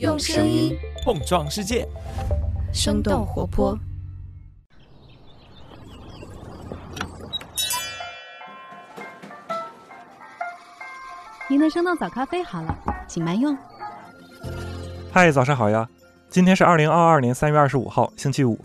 用声音碰撞世界，生动活泼。您的生动早咖啡好了，请慢用。嗨，早上好呀！今天是二零二二年三月二十五号，星期五。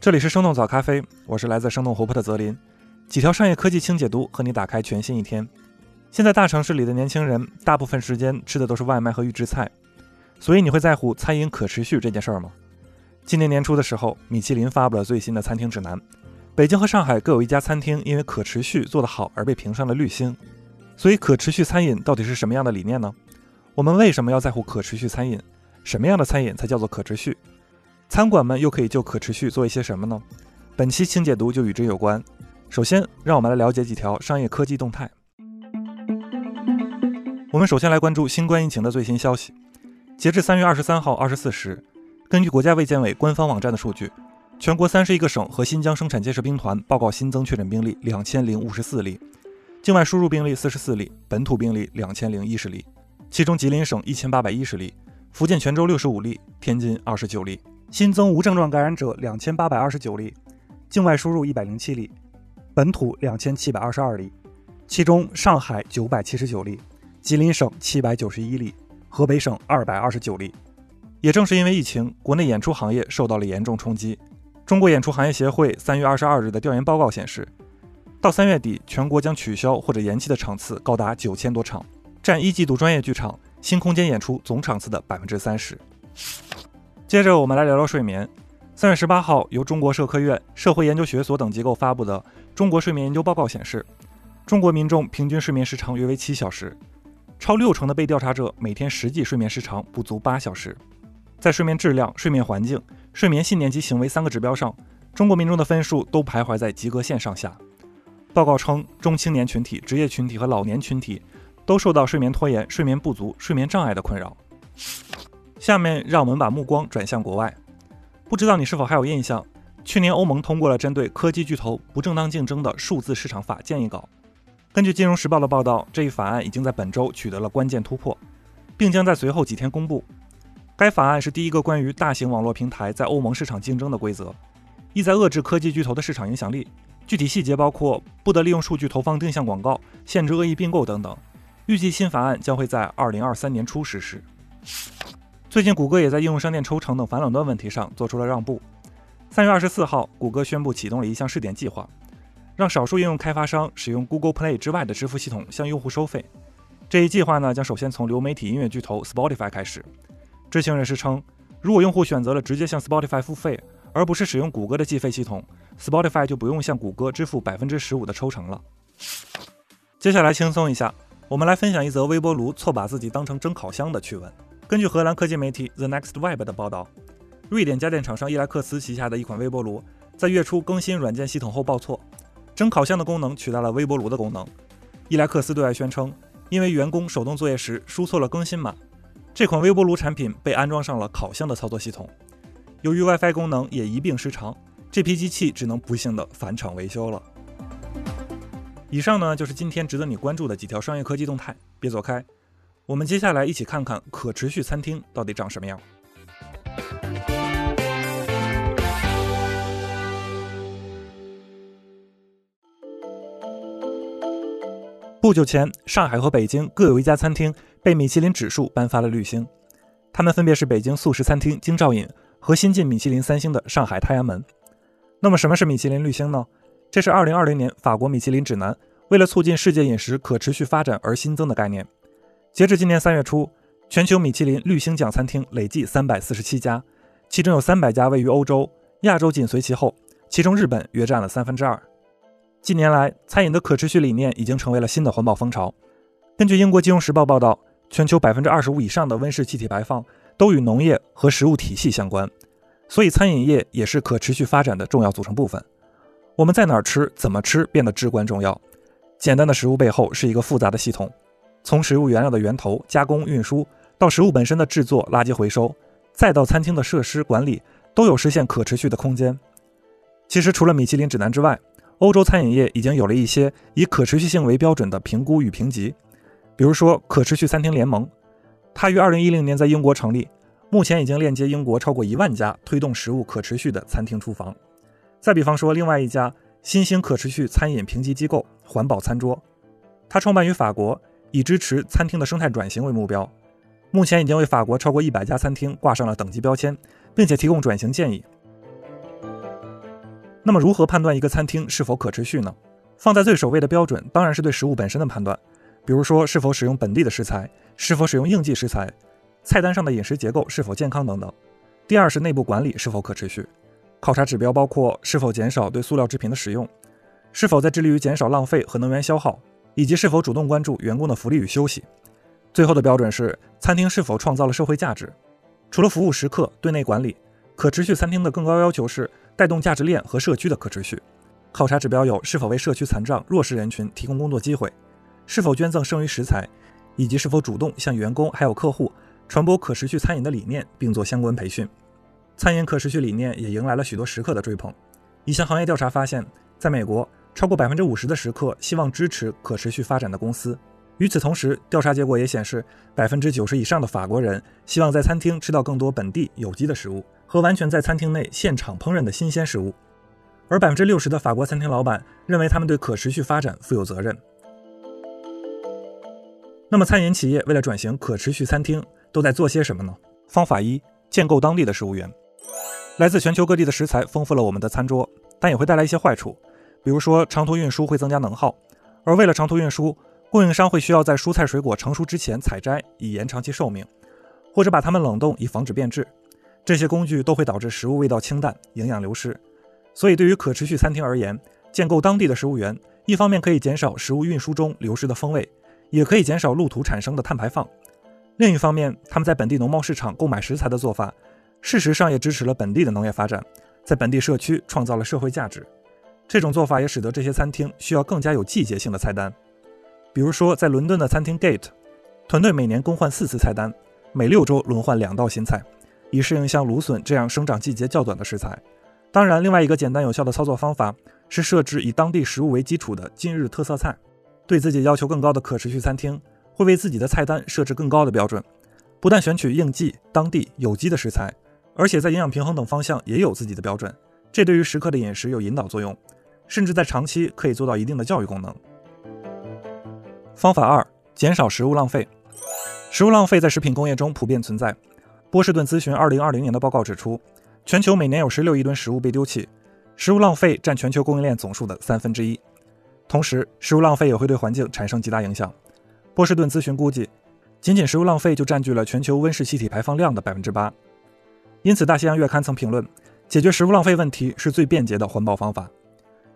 这里是生动早咖啡，我是来自生动活泼的泽林。几条商业科技轻解读，和你打开全新一天。现在大城市里的年轻人，大部分时间吃的都是外卖和预制菜，所以你会在乎餐饮可持续这件事儿吗？今年年初的时候，米其林发布了最新的餐厅指南，北京和上海各有一家餐厅因为可持续做得好而被评上了绿星。所以，可持续餐饮到底是什么样的理念呢？我们为什么要在乎可持续餐饮？什么样的餐饮才叫做可持续？餐馆们又可以就可持续做一些什么呢？本期轻解读就与之有关。首先，让我们来了解几条商业科技动态。我们首先来关注新冠疫情的最新消息。截至三月二十三号二十四时，根据国家卫健委官方网站的数据，全国三十一个省和新疆生产建设兵团报告新增确诊病例两千零五十四例。境外输入病例四十四例，本土病例两千零一十例，其中吉林省一千八百一十例，福建泉州六十五例，天津二十九例，新增无症状感染者两千八百二十九例，境外输入一百零七例，本土两千七百二十二例，其中上海九百七十九例，吉林省七百九十一例，河北省二百二十九例。也正是因为疫情，国内演出行业受到了严重冲击。中国演出行业协会三月二十二日的调研报告显示。到三月底，全国将取消或者延期的场次高达九千多场，占一季度专业剧场新空间演出总场次的百分之三十。接着，我们来聊聊睡眠。三月十八号，由中国社科院、社会研究学所等机构发布的《中国睡眠研究报告》显示，中国民众平均睡眠时长约为七小时，超六成的被调查者每天实际睡眠时长不足八小时。在睡眠质量、睡眠环境、睡眠信念及行为三个指标上，中国民众的分数都徘徊在及格线上下。报告称，中青年群体、职业群体和老年群体都受到睡眠拖延、睡眠不足、睡眠障碍的困扰。下面让我们把目光转向国外。不知道你是否还有印象？去年欧盟通过了针对科技巨头不正当竞争的数字市场法建议稿。根据《金融时报》的报道，这一法案已经在本周取得了关键突破，并将在随后几天公布。该法案是第一个关于大型网络平台在欧盟市场竞争的规则，意在遏制科技巨头的市场影响力。具体细节包括不得利用数据投放定向广告、限制恶意并购等等。预计新法案将会在二零二三年初实施。最近，谷歌也在应用商店抽成等反垄断问题上做出了让步。三月二十四号，谷歌宣布启动了一项试点计划，让少数应用开发商使用 Google Play 之外的支付系统向用户收费。这一计划呢，将首先从流媒体音乐巨头 Spotify 开始。知情人士称，如果用户选择了直接向 Spotify 付费，而不是使用谷歌的计费系统，Spotify 就不用向谷歌支付百分之十五的抽成了。接下来轻松一下，我们来分享一则微波炉错把自己当成蒸烤箱的趣闻。根据荷兰科技媒体 The Next Web 的报道，瑞典家电厂商伊莱克斯旗下的一款微波炉在月初更新软件系统后报错，蒸烤箱的功能取代了微波炉的功能。伊莱克斯对外宣称，因为员工手动作业时输错了更新码，这款微波炉产品被安装上了烤箱的操作系统。由于 WiFi 功能也一并失常，这批机器只能不幸的返厂维修了。以上呢就是今天值得你关注的几条商业科技动态，别走开，我们接下来一起看看可持续餐厅到底长什么样。不久前，上海和北京各有一家餐厅被米其林指数颁发了绿星，它们分别是北京素食餐厅京兆尹。和新晋米其林三星的上海太阳门。那么什么是米其林绿星呢？这是2020年法国米其林指南为了促进世界饮食可持续发展而新增的概念。截至今年三月初，全球米其林绿星奖餐厅累计347家，其中有300家位于欧洲，亚洲紧随其后，其中日本约占了三分之二。近年来，餐饮的可持续理念已经成为了新的环保风潮。根据英国金融时报报道，全球25%以上的温室气体排放。都与农业和食物体系相关，所以餐饮业也是可持续发展的重要组成部分。我们在哪儿吃、怎么吃变得至关重要。简单的食物背后是一个复杂的系统，从食物原料的源头、加工、运输，到食物本身的制作、垃圾回收，再到餐厅的设施管理，都有实现可持续的空间。其实，除了米其林指南之外，欧洲餐饮业已经有了一些以可持续性为标准的评估与评级，比如说可持续餐厅联盟。它于二零一零年在英国成立，目前已经链接英国超过一万家推动食物可持续的餐厅厨房。再比方说，另外一家新兴可持续餐饮评级机构——环保餐桌，它创办于法国，以支持餐厅的生态转型为目标。目前已经为法国超过一百家餐厅挂上了等级标签，并且提供转型建议。那么，如何判断一个餐厅是否可持续呢？放在最首位的标准当然是对食物本身的判断，比如说是否使用本地的食材，是否使用应季食材，菜单上的饮食结构是否健康等等。第二是内部管理是否可持续，考察指标包括是否减少对塑料制品的使用，是否在致力于减少浪费和能源消耗，以及是否主动关注员工的福利与休息。最后的标准是餐厅是否创造了社会价值。除了服务时刻、对内管理，可持续餐厅的更高要求是带动价值链和社区的可持续。考察指标有是否为社区残障、弱势人群提供工作机会，是否捐赠剩余食材，以及是否主动向员工还有客户传播可持续餐饮的理念，并做相关培训。餐饮可持续理念也迎来了许多食客的追捧。一项行业调查发现，在美国，超过百分之五十的食客希望支持可持续发展的公司。与此同时，调查结果也显示，百分之九十以上的法国人希望在餐厅吃到更多本地有机的食物和完全在餐厅内现场烹饪的新鲜食物。而百分之六十的法国餐厅老板认为他们对可持续发展负有责任。那么，餐饮企业为了转型可持续餐厅，都在做些什么呢？方法一：建构当地的食物源。来自全球各地的食材丰富了我们的餐桌，但也会带来一些坏处，比如说长途运输会增加能耗，而为了长途运输，供应商会需要在蔬菜水果成熟之前采摘，以延长其寿命，或者把它们冷冻以防止变质。这些工具都会导致食物味道清淡，营养流失。所以，对于可持续餐厅而言，建构当地的食物源，一方面可以减少食物运输中流失的风味，也可以减少路途产生的碳排放。另一方面，他们在本地农贸市场购买食材的做法，事实上也支持了本地的农业发展，在本地社区创造了社会价值。这种做法也使得这些餐厅需要更加有季节性的菜单。比如说，在伦敦的餐厅 Gate，团队每年更换四次菜单，每六周轮换两道新菜，以适应像芦笋这样生长季节较短的食材。当然，另外一个简单有效的操作方法是设置以当地食物为基础的今日特色菜。对自己要求更高的可持续餐厅，会为自己的菜单设置更高的标准，不但选取应季、当地、有机的食材，而且在营养平衡等方向也有自己的标准。这对于食客的饮食有引导作用，甚至在长期可以做到一定的教育功能。方法二：减少食物浪费。食物浪费在食品工业中普遍存在。波士顿咨询2020年的报告指出。全球每年有十六亿吨食物被丢弃，食物浪费占全球供应链总数的三分之一。同时，食物浪费也会对环境产生极大影响。波士顿咨询估计，仅仅食物浪费就占据了全球温室气体排放量的百分之八。因此，《大西洋月刊》曾评论，解决食物浪费问题是最便捷的环保方法。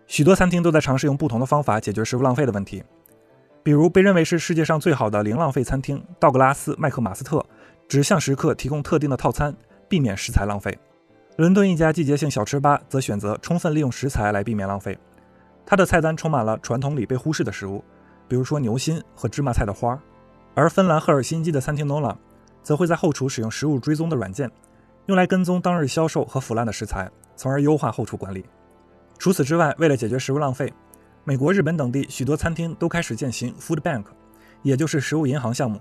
许多餐厅都在尝试用不同的方法解决食物浪费的问题，比如被认为是世界上最好的零浪费餐厅道格拉斯麦克马斯特，只向食客提供特定的套餐，避免食材浪费。伦敦一家季节性小吃吧则选择充分利用食材来避免浪费，它的菜单充满了传统里被忽视的食物，比如说牛心和芝麻菜的花。而芬兰赫尔辛基的餐厅 Nola 则会在后厨使用食物追踪的软件，用来跟踪当日销售和腐烂的食材，从而优化后厨管理。除此之外，为了解决食物浪费，美国、日本等地许多餐厅都开始践行 Food Bank，也就是食物银行项目，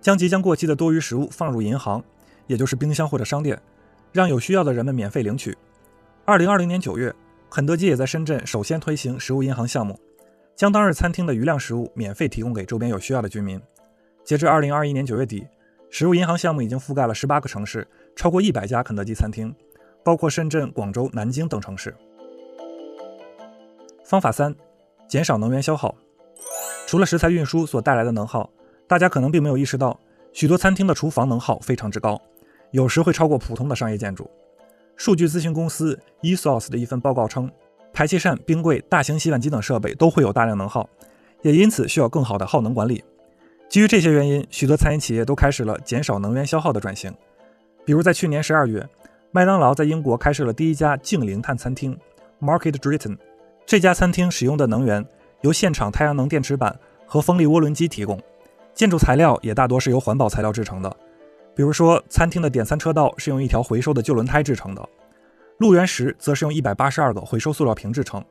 将即将过期的多余食物放入银行，也就是冰箱或者商店。让有需要的人们免费领取。二零二零年九月，肯德基也在深圳首先推行食物银行项目，将当日餐厅的余量食物免费提供给周边有需要的居民。截至二零二一年九月底，食物银行项目已经覆盖了十八个城市，超过一百家肯德基餐厅，包括深圳、广州、南京等城市。方法三：减少能源消耗。除了食材运输所带来的能耗，大家可能并没有意识到，许多餐厅的厨房能耗非常之高。有时会超过普通的商业建筑。数据咨询公司 ESOS 的一份报告称，排气扇、冰柜、大型洗碗机等设备都会有大量能耗，也因此需要更好的耗能管理。基于这些原因，许多餐饮企业都开始了减少能源消耗的转型。比如在去年十二月，麦当劳在英国开设了第一家净零碳餐厅 Market Drayton。这家餐厅使用的能源由现场太阳能电池板和风力涡轮机提供，建筑材料也大多是由环保材料制成的。比如说，餐厅的点餐车道是用一条回收的旧轮胎制成的，路缘石则是用一百八十二个回收塑料瓶制成。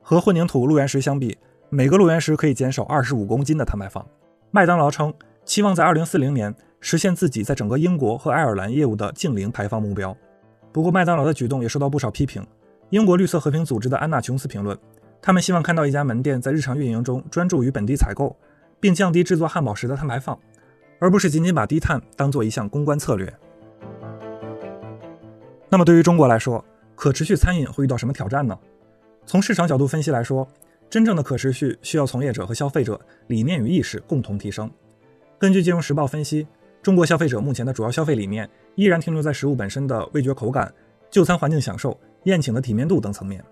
和混凝土路缘石相比，每个路缘石可以减少二十五公斤的碳排放。麦当劳称，期望在二零四零年实现自己在整个英国和爱尔兰业务的净零排放目标。不过，麦当劳的举动也受到不少批评。英国绿色和平组织的安娜·琼斯评论，他们希望看到一家门店在日常运营中专注于本地采购，并降低制作汉堡时的碳排放，而不是仅仅把低碳当做一项公关策略。那么，对于中国来说，可持续餐饮会遇到什么挑战呢？从市场角度分析来说，真正的可持续需要从业者和消费者理念与意识共同提升。根据《金融时报》分析，中国消费者目前的主要消费理念依然停留在食物本身的味觉口感、就餐环境享受、宴请的体面度等层面，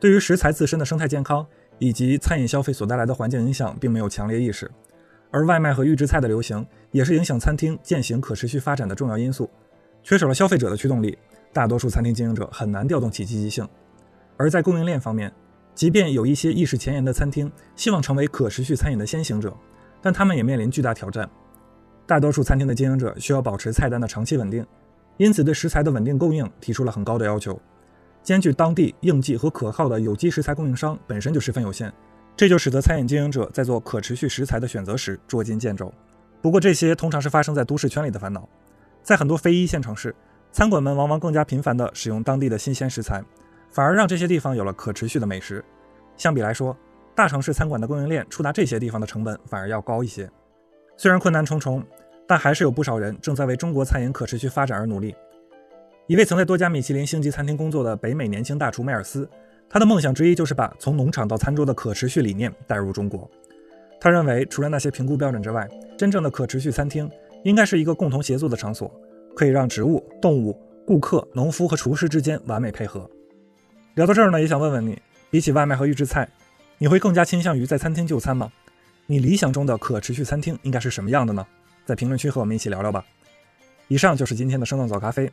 对于食材自身的生态健康以及餐饮消费所带来的环境影响并没有强烈意识。而外卖和预制菜的流行也是影响餐厅践行可持续发展的重要因素。缺少了消费者的驱动力，大多数餐厅经营者很难调动起积极性。而在供应链方面，即便有一些意识前沿的餐厅希望成为可持续餐饮的先行者，但他们也面临巨大挑战。大多数餐厅的经营者需要保持菜单的长期稳定，因此对食材的稳定供应提出了很高的要求。兼具当地应季和可靠的有机食材供应商本身就十分有限，这就使得餐饮经营者在做可持续食材的选择时捉襟见肘。不过，这些通常是发生在都市圈里的烦恼，在很多非一线城市，餐馆们往往更加频繁地使用当地的新鲜食材。反而让这些地方有了可持续的美食。相比来说，大城市餐馆的供应链触达这些地方的成本反而要高一些。虽然困难重重，但还是有不少人正在为中国餐饮可持续发展而努力。一位曾在多家米其林星级餐厅工作的北美年轻大厨梅尔斯，他的梦想之一就是把从农场到餐桌的可持续理念带入中国。他认为，除了那些评估标准之外，真正的可持续餐厅应该是一个共同协作的场所，可以让植物、动物、顾客、农夫和厨师之间完美配合。聊到这儿呢，也想问问你，比起外卖和预制菜，你会更加倾向于在餐厅就餐吗？你理想中的可持续餐厅应该是什么样的呢？在评论区和我们一起聊聊吧。以上就是今天的生动早咖啡，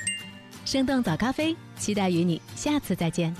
生动早咖啡，期待与你下次再见。